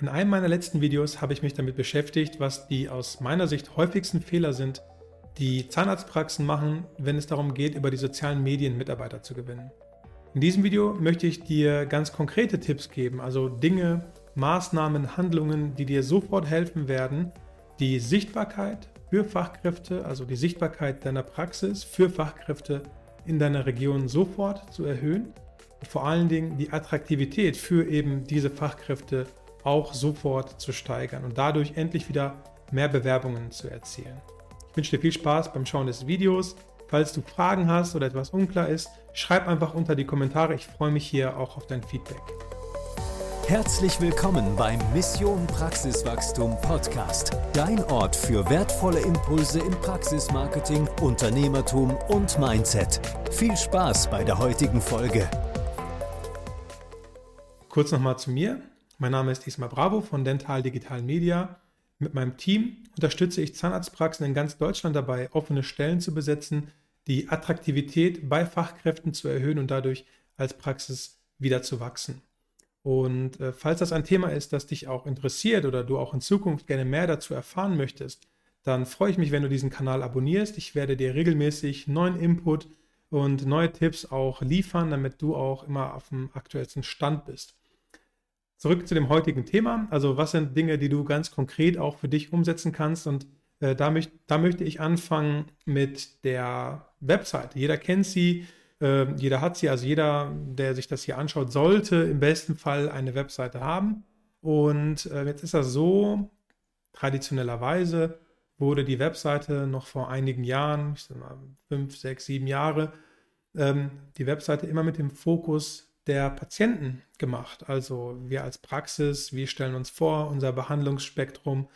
In einem meiner letzten Videos habe ich mich damit beschäftigt, was die aus meiner Sicht häufigsten Fehler sind, die Zahnarztpraxen machen, wenn es darum geht, über die sozialen Medien Mitarbeiter zu gewinnen. In diesem Video möchte ich dir ganz konkrete Tipps geben, also Dinge, Maßnahmen, Handlungen, die dir sofort helfen werden, die Sichtbarkeit für Fachkräfte, also die Sichtbarkeit deiner Praxis für Fachkräfte in deiner Region sofort zu erhöhen und vor allen Dingen die Attraktivität für eben diese Fachkräfte auch sofort zu steigern und dadurch endlich wieder mehr Bewerbungen zu erzielen. Ich wünsche dir viel Spaß beim Schauen des Videos. Falls du Fragen hast oder etwas unklar ist, schreib einfach unter die Kommentare. Ich freue mich hier auch auf dein Feedback. Herzlich willkommen beim Mission Praxiswachstum Podcast. Dein Ort für wertvolle Impulse im Praxismarketing, Unternehmertum und Mindset. Viel Spaß bei der heutigen Folge. Kurz nochmal zu mir. Mein Name ist Isma Bravo von Dental Digital Media. Mit meinem Team unterstütze ich Zahnarztpraxen in ganz Deutschland dabei, offene Stellen zu besetzen, die Attraktivität bei Fachkräften zu erhöhen und dadurch als Praxis wieder zu wachsen. Und äh, falls das ein Thema ist, das dich auch interessiert oder du auch in Zukunft gerne mehr dazu erfahren möchtest, dann freue ich mich, wenn du diesen Kanal abonnierst. Ich werde dir regelmäßig neuen Input und neue Tipps auch liefern, damit du auch immer auf dem aktuellsten Stand bist. Zurück zu dem heutigen Thema. Also was sind Dinge, die du ganz konkret auch für dich umsetzen kannst? Und äh, da, möcht, da möchte ich anfangen mit der Website. Jeder kennt sie, äh, jeder hat sie. Also jeder, der sich das hier anschaut, sollte im besten Fall eine Webseite haben. Und äh, jetzt ist das so, traditionellerweise wurde die Webseite noch vor einigen Jahren, ich sag mal fünf, sechs, sieben Jahre, ähm, die Webseite immer mit dem Fokus der Patienten gemacht. Also wir als Praxis, wir stellen uns vor, unser Behandlungsspektrum,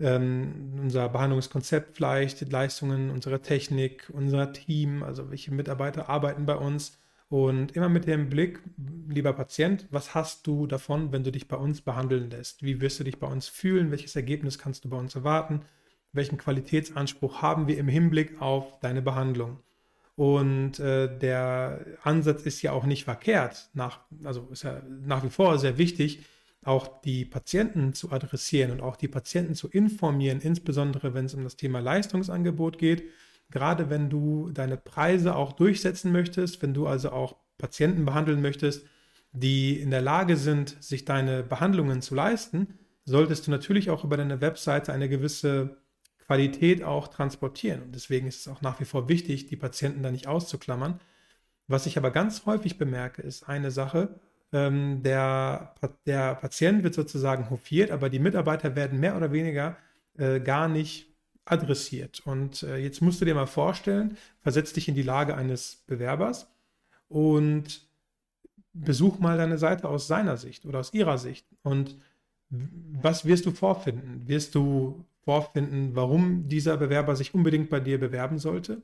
ähm, unser Behandlungskonzept vielleicht, die Leistungen, unsere Technik, unser Team, also welche Mitarbeiter arbeiten bei uns. Und immer mit dem Blick, lieber Patient, was hast du davon, wenn du dich bei uns behandeln lässt? Wie wirst du dich bei uns fühlen? Welches Ergebnis kannst du bei uns erwarten? Welchen Qualitätsanspruch haben wir im Hinblick auf deine Behandlung? Und äh, der Ansatz ist ja auch nicht verkehrt, nach, also ist ja nach wie vor sehr wichtig, auch die Patienten zu adressieren und auch die Patienten zu informieren, insbesondere wenn es um das Thema Leistungsangebot geht. Gerade wenn du deine Preise auch durchsetzen möchtest, wenn du also auch Patienten behandeln möchtest, die in der Lage sind, sich deine Behandlungen zu leisten, solltest du natürlich auch über deine Webseite eine gewisse Qualität auch transportieren. Und deswegen ist es auch nach wie vor wichtig, die Patienten da nicht auszuklammern. Was ich aber ganz häufig bemerke, ist eine Sache, ähm, der, der Patient wird sozusagen hofiert, aber die Mitarbeiter werden mehr oder weniger äh, gar nicht adressiert. Und äh, jetzt musst du dir mal vorstellen, versetz dich in die Lage eines Bewerbers und besuch mal deine Seite aus seiner Sicht oder aus ihrer Sicht. Und was wirst du vorfinden? Wirst du vorfinden, warum dieser Bewerber sich unbedingt bei dir bewerben sollte.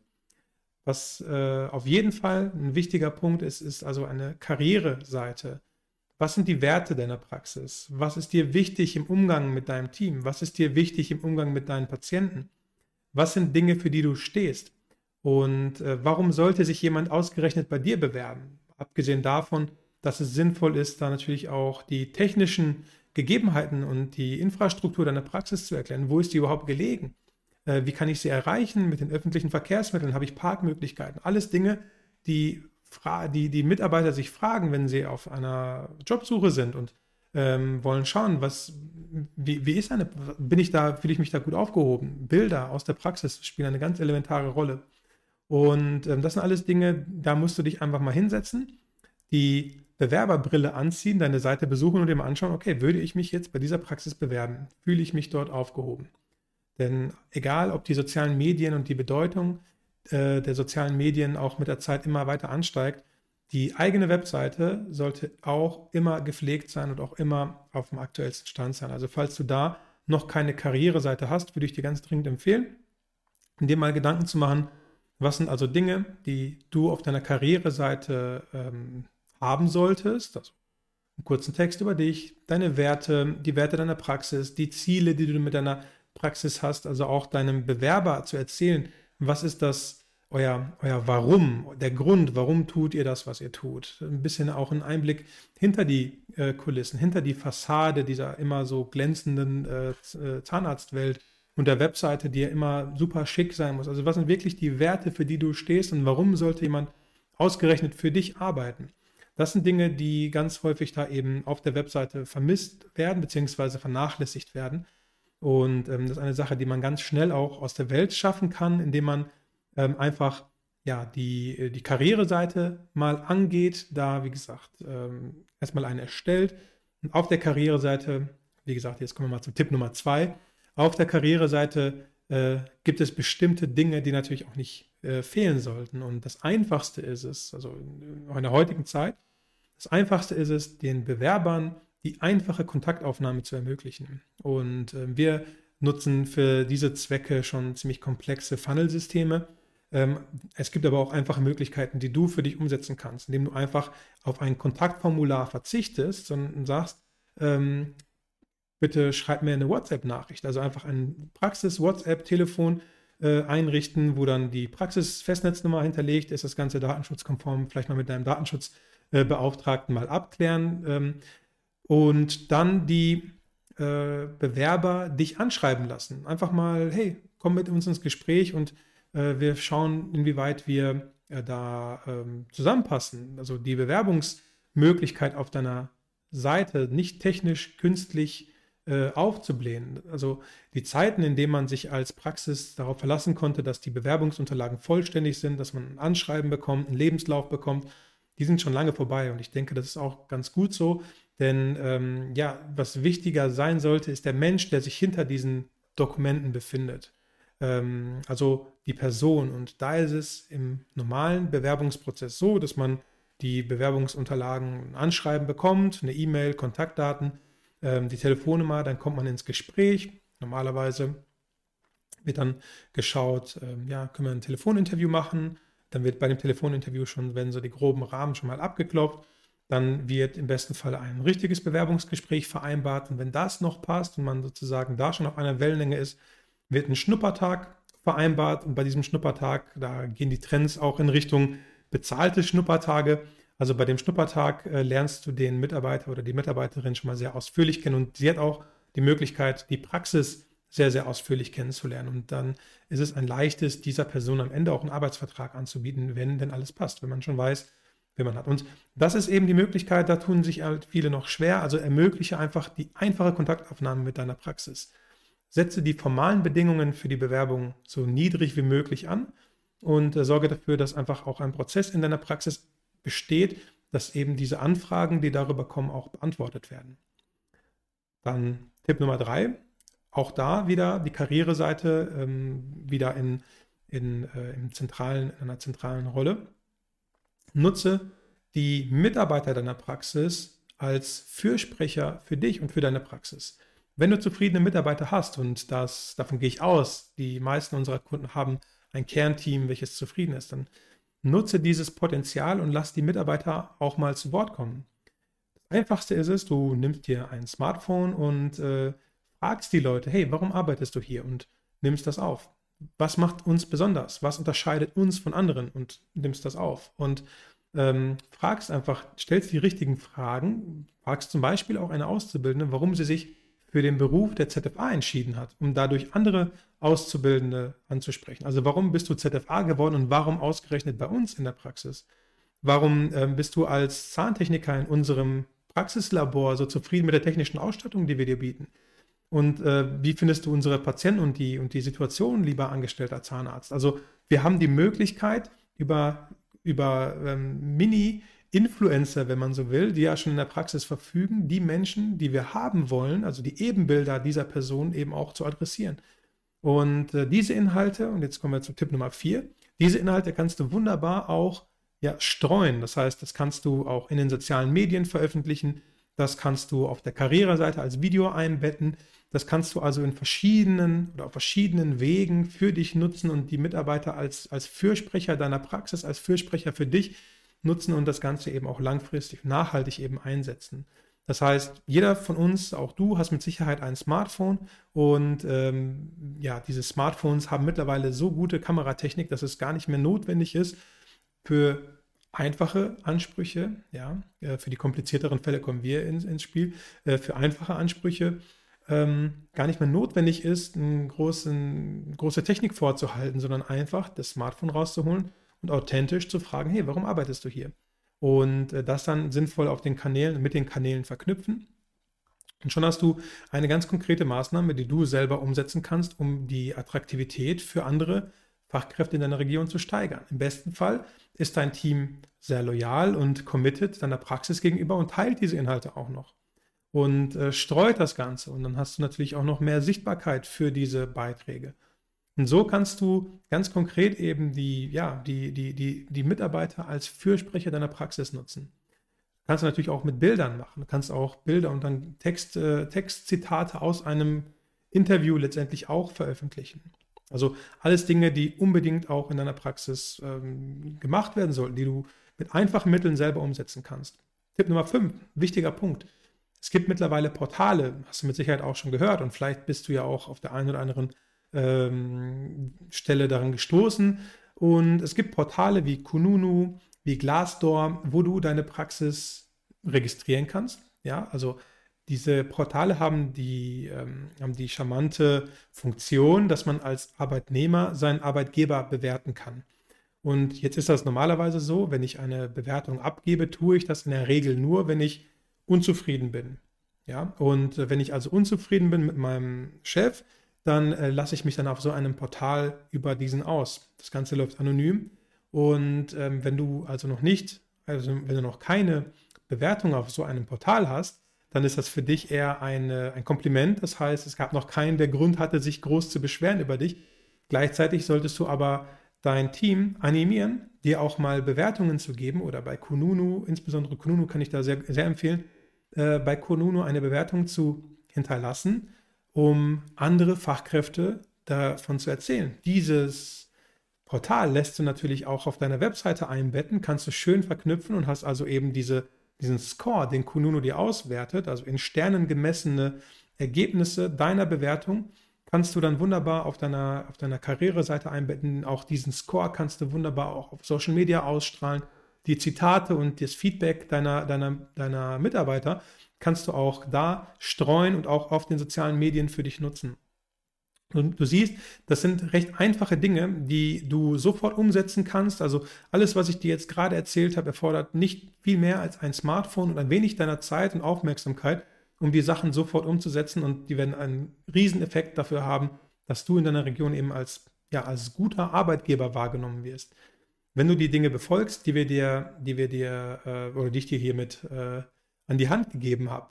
Was äh, auf jeden Fall ein wichtiger Punkt ist, ist also eine Karriereseite. Was sind die Werte deiner Praxis? Was ist dir wichtig im Umgang mit deinem Team? Was ist dir wichtig im Umgang mit deinen Patienten? Was sind Dinge, für die du stehst? Und äh, warum sollte sich jemand ausgerechnet bei dir bewerben? Abgesehen davon, dass es sinnvoll ist, da natürlich auch die technischen Gegebenheiten und die Infrastruktur deiner Praxis zu erklären. Wo ist die überhaupt gelegen? Äh, wie kann ich sie erreichen? Mit den öffentlichen Verkehrsmitteln habe ich Parkmöglichkeiten. Alles Dinge, die, die die Mitarbeiter sich fragen, wenn sie auf einer Jobsuche sind und ähm, wollen schauen, was, wie, wie ist eine, bin ich da, fühle ich mich da gut aufgehoben? Bilder aus der Praxis spielen eine ganz elementare Rolle. Und ähm, das sind alles Dinge, da musst du dich einfach mal hinsetzen, die Bewerberbrille anziehen, deine Seite besuchen und dir mal anschauen, okay, würde ich mich jetzt bei dieser Praxis bewerben? Fühle ich mich dort aufgehoben? Denn egal, ob die sozialen Medien und die Bedeutung äh, der sozialen Medien auch mit der Zeit immer weiter ansteigt, die eigene Webseite sollte auch immer gepflegt sein und auch immer auf dem aktuellsten Stand sein. Also falls du da noch keine Karriereseite hast, würde ich dir ganz dringend empfehlen, dir mal Gedanken zu machen, was sind also Dinge, die du auf deiner Karriereseite ähm, haben solltest, also einen kurzen Text über dich, deine Werte, die Werte deiner Praxis, die Ziele, die du mit deiner Praxis hast, also auch deinem Bewerber zu erzählen, was ist das euer, euer Warum, der Grund, warum tut ihr das, was ihr tut. Ein bisschen auch ein Einblick hinter die äh, Kulissen, hinter die Fassade dieser immer so glänzenden äh, äh, Zahnarztwelt und der Webseite, die ja immer super schick sein muss. Also was sind wirklich die Werte, für die du stehst und warum sollte jemand ausgerechnet für dich arbeiten? Das sind Dinge, die ganz häufig da eben auf der Webseite vermisst werden, beziehungsweise vernachlässigt werden. Und ähm, das ist eine Sache, die man ganz schnell auch aus der Welt schaffen kann, indem man ähm, einfach ja, die, äh, die Karriereseite mal angeht, da, wie gesagt, ähm, erstmal eine erstellt. Und auf der Karriereseite, wie gesagt, jetzt kommen wir mal zum Tipp Nummer zwei. Auf der Karriereseite äh, gibt es bestimmte Dinge, die natürlich auch nicht äh, fehlen sollten. Und das Einfachste ist es, also in, der heutigen Zeit, das Einfachste ist es, den Bewerbern die einfache Kontaktaufnahme zu ermöglichen. Und äh, wir nutzen für diese Zwecke schon ziemlich komplexe Funnelsysteme. Ähm, es gibt aber auch einfache Möglichkeiten, die du für dich umsetzen kannst, indem du einfach auf ein Kontaktformular verzichtest und sagst, ähm, bitte schreib mir eine WhatsApp-Nachricht. Also einfach ein Praxis-WhatsApp-Telefon äh, einrichten, wo dann die Praxis-Festnetznummer hinterlegt ist, das Ganze datenschutzkonform, vielleicht mal mit deinem Datenschutzbeauftragten mal abklären ähm, und dann die äh, Bewerber dich anschreiben lassen. Einfach mal, hey, komm mit uns ins Gespräch und äh, wir schauen, inwieweit wir äh, da ähm, zusammenpassen. Also die Bewerbungsmöglichkeit auf deiner Seite nicht technisch, künstlich äh, aufzublähen. Also die Zeiten, in denen man sich als Praxis darauf verlassen konnte, dass die Bewerbungsunterlagen vollständig sind, dass man ein Anschreiben bekommt, einen Lebenslauf bekommt, die sind schon lange vorbei. Und ich denke, das ist auch ganz gut so. Denn ähm, ja, was wichtiger sein sollte, ist der Mensch, der sich hinter diesen Dokumenten befindet. Ähm, also die Person. Und da ist es im normalen Bewerbungsprozess so, dass man die Bewerbungsunterlagen anschreiben bekommt, eine E-Mail, Kontaktdaten, ähm, die Telefonnummer, dann kommt man ins Gespräch. Normalerweise wird dann geschaut, ähm, ja, können wir ein Telefoninterview machen. Dann wird bei dem Telefoninterview schon, wenn so die groben Rahmen schon mal abgeklopft. Dann wird im besten Fall ein richtiges Bewerbungsgespräch vereinbart. Und wenn das noch passt und man sozusagen da schon auf einer Wellenlänge ist, wird ein Schnuppertag vereinbart. Und bei diesem Schnuppertag, da gehen die Trends auch in Richtung bezahlte Schnuppertage. Also bei dem Schnuppertag äh, lernst du den Mitarbeiter oder die Mitarbeiterin schon mal sehr ausführlich kennen und sie hat auch die Möglichkeit, die Praxis sehr, sehr ausführlich kennenzulernen. Und dann ist es ein leichtes, dieser Person am Ende auch einen Arbeitsvertrag anzubieten, wenn denn alles passt, wenn man schon weiß, wenn man hat. Und das ist eben die Möglichkeit, da tun sich halt viele noch schwer. Also ermögliche einfach die einfache Kontaktaufnahme mit deiner Praxis. Setze die formalen Bedingungen für die Bewerbung so niedrig wie möglich an und äh, sorge dafür, dass einfach auch ein Prozess in deiner Praxis besteht, dass eben diese Anfragen, die darüber kommen, auch beantwortet werden. Dann Tipp Nummer drei, auch da wieder die Karriereseite ähm, wieder in, in, äh, im zentralen, in einer zentralen Rolle. Nutze die Mitarbeiter deiner Praxis als Fürsprecher für dich und für deine Praxis. Wenn du zufriedene Mitarbeiter hast, und das, davon gehe ich aus, die meisten unserer Kunden haben ein Kernteam, welches zufrieden ist, dann nutze dieses Potenzial und lass die Mitarbeiter auch mal zu Wort kommen. Das Einfachste ist es, du nimmst dir ein Smartphone und äh, fragst die Leute, hey, warum arbeitest du hier? Und nimmst das auf was macht uns besonders? Was unterscheidet uns von anderen? Und nimmst das auf. Und ähm, fragst einfach, stellst die richtigen Fragen, fragst zum Beispiel auch eine Auszubildende, warum sie sich für den Beruf der ZFA entschieden hat, um dadurch andere Auszubildende anzusprechen. Also warum bist du ZFA geworden und warum ausgerechnet bei uns in der Praxis? Warum ähm, bist du als Zahntechniker in unserem Praxislabor so zufrieden mit der technischen Ausstattung, die wir dir bieten? Und äh, wie findest du unsere Patienten und die, und die Situation, lieber angestellter Zahnarzt? Also wir haben die Möglichkeit, über, über ähm, Mini-Influencer, wenn man so will, die ja schon in der Praxis verfügen, die Menschen, die wir haben wollen, also die Ebenbilder dieser Person eben auch zu adressieren. Und äh, diese Inhalte, und jetzt kommen wir zu Tipp Nummer vier, diese Inhalte kannst du wunderbar auch ja, streuen. Das heißt, das kannst du auch in den sozialen Medien veröffentlichen. Das kannst du auf der Karriereseite als Video einbetten. Das kannst du also in verschiedenen oder auf verschiedenen Wegen für dich nutzen und die Mitarbeiter als, als Fürsprecher deiner Praxis, als Fürsprecher für dich nutzen und das Ganze eben auch langfristig, nachhaltig eben einsetzen. Das heißt, jeder von uns, auch du, hast mit Sicherheit ein Smartphone und ähm, ja, diese Smartphones haben mittlerweile so gute Kameratechnik, dass es gar nicht mehr notwendig ist, für einfache Ansprüche, ja, äh, für die komplizierteren Fälle kommen wir ins, ins Spiel, äh, für einfache Ansprüche ähm, gar nicht mehr notwendig ist, eine große Technik vorzuhalten, sondern einfach das Smartphone rauszuholen und authentisch zu fragen, hey, warum arbeitest du hier? Und äh, das dann sinnvoll auf den Kanälen, mit den Kanälen verknüpfen. Und schon hast du eine ganz konkrete Maßnahme, die du selber umsetzen kannst, um die Attraktivität für andere Fachkräfte in deiner Region zu steigern. Im besten Fall ist dein Team sehr loyal und committed deiner Praxis gegenüber und teilt diese Inhalte auch noch und äh, streut das Ganze. Und dann hast du natürlich auch noch mehr Sichtbarkeit für diese Beiträge. Und so kannst du ganz konkret eben die, ja, die, die, die, die Mitarbeiter als Fürsprecher deiner Praxis nutzen. Kannst du natürlich auch mit Bildern machen. Du kannst auch Bilder und dann Text, äh, Textzitate aus einem Interview letztendlich auch veröffentlichen. Also alles Dinge, die unbedingt auch in deiner Praxis ähm, gemacht werden sollten, die du mit einfachen Mitteln selber umsetzen kannst. Tipp Nummer 5, wichtiger Punkt. Es gibt mittlerweile Portale, hast du mit Sicherheit auch schon gehört und vielleicht bist du ja auch auf der einen oder anderen ähm, Stelle daran gestoßen. Und es gibt Portale wie Kununu, wie Glassdoor, wo du deine Praxis registrieren kannst. Ja, also diese Portale haben die, ähm, haben die charmante Funktion, dass man als Arbeitnehmer seinen Arbeitgeber bewerten kann. Und jetzt ist das normalerweise so, wenn ich eine Bewertung abgebe, tue ich das in der Regel nur, wenn ich unzufrieden bin. Ja, und wenn ich also unzufrieden bin mit meinem Chef, dann äh, lasse ich mich dann auf so einem Portal über diesen aus. Das Ganze läuft anonym. Und ähm, wenn du also noch nicht, also wenn du noch keine Bewertung auf so einem Portal hast, dann ist das für dich eher eine, ein Kompliment. Das heißt, es gab noch keinen, der Grund hatte, sich groß zu beschweren über dich. Gleichzeitig solltest du aber dein Team animieren, dir auch mal Bewertungen zu geben oder bei Kununu, insbesondere Kununu kann ich da sehr, sehr empfehlen, äh, bei Kununu eine Bewertung zu hinterlassen um andere Fachkräfte davon zu erzählen. Dieses Portal lässt du natürlich auch auf deiner Webseite einbetten, kannst du schön verknüpfen und hast also eben diese, diesen Score, den Kununu dir auswertet, also in Sternen gemessene Ergebnisse deiner Bewertung, kannst du dann wunderbar auf deiner, auf deiner Karriereseite einbetten. Auch diesen Score kannst du wunderbar auch auf Social Media ausstrahlen. Die Zitate und das Feedback deiner, deiner, deiner Mitarbeiter kannst du auch da streuen und auch auf den sozialen Medien für dich nutzen. Und du siehst, das sind recht einfache Dinge, die du sofort umsetzen kannst. Also alles, was ich dir jetzt gerade erzählt habe, erfordert nicht viel mehr als ein Smartphone und ein wenig deiner Zeit und Aufmerksamkeit, um die Sachen sofort umzusetzen. Und die werden einen Rieseneffekt dafür haben, dass du in deiner Region eben als, ja, als guter Arbeitgeber wahrgenommen wirst. Wenn du die Dinge befolgst, die wir dir, die wir dir äh, oder die ich dir hiermit äh, an die Hand gegeben habe.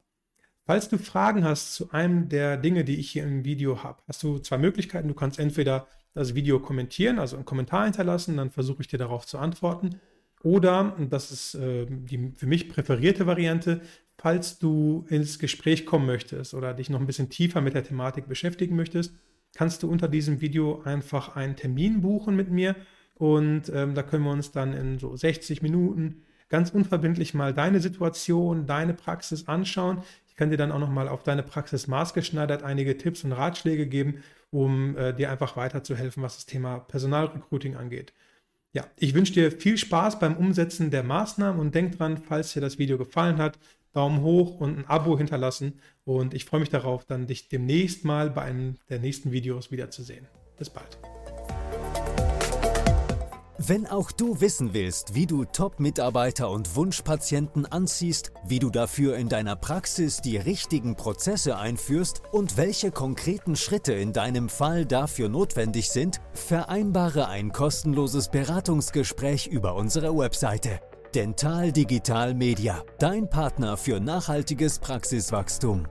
Falls du Fragen hast zu einem der Dinge, die ich hier im Video habe, hast du zwei Möglichkeiten. Du kannst entweder das Video kommentieren, also einen Kommentar hinterlassen, dann versuche ich dir darauf zu antworten. Oder, und das ist äh, die für mich präferierte Variante, falls du ins Gespräch kommen möchtest oder dich noch ein bisschen tiefer mit der Thematik beschäftigen möchtest, kannst du unter diesem Video einfach einen Termin buchen mit mir und ähm, da können wir uns dann in so 60 Minuten ganz unverbindlich mal deine Situation, deine Praxis anschauen. Ich kann dir dann auch noch mal auf deine Praxis maßgeschneidert einige Tipps und Ratschläge geben, um äh, dir einfach weiterzuhelfen, was das Thema Personalrecruiting angeht. Ja, ich wünsche dir viel Spaß beim Umsetzen der Maßnahmen und denk dran, falls dir das Video gefallen hat, Daumen hoch und ein Abo hinterlassen. Und ich freue mich darauf, dann dich demnächst mal bei einem der nächsten Videos wiederzusehen. Bis bald. Wenn auch du wissen willst, wie du Top-Mitarbeiter und Wunschpatienten anziehst, wie du dafür in deiner Praxis die richtigen Prozesse einführst und welche konkreten Schritte in deinem Fall dafür notwendig sind, vereinbare ein kostenloses Beratungsgespräch über unsere Webseite. Dental Digital Media, dein Partner für nachhaltiges Praxiswachstum.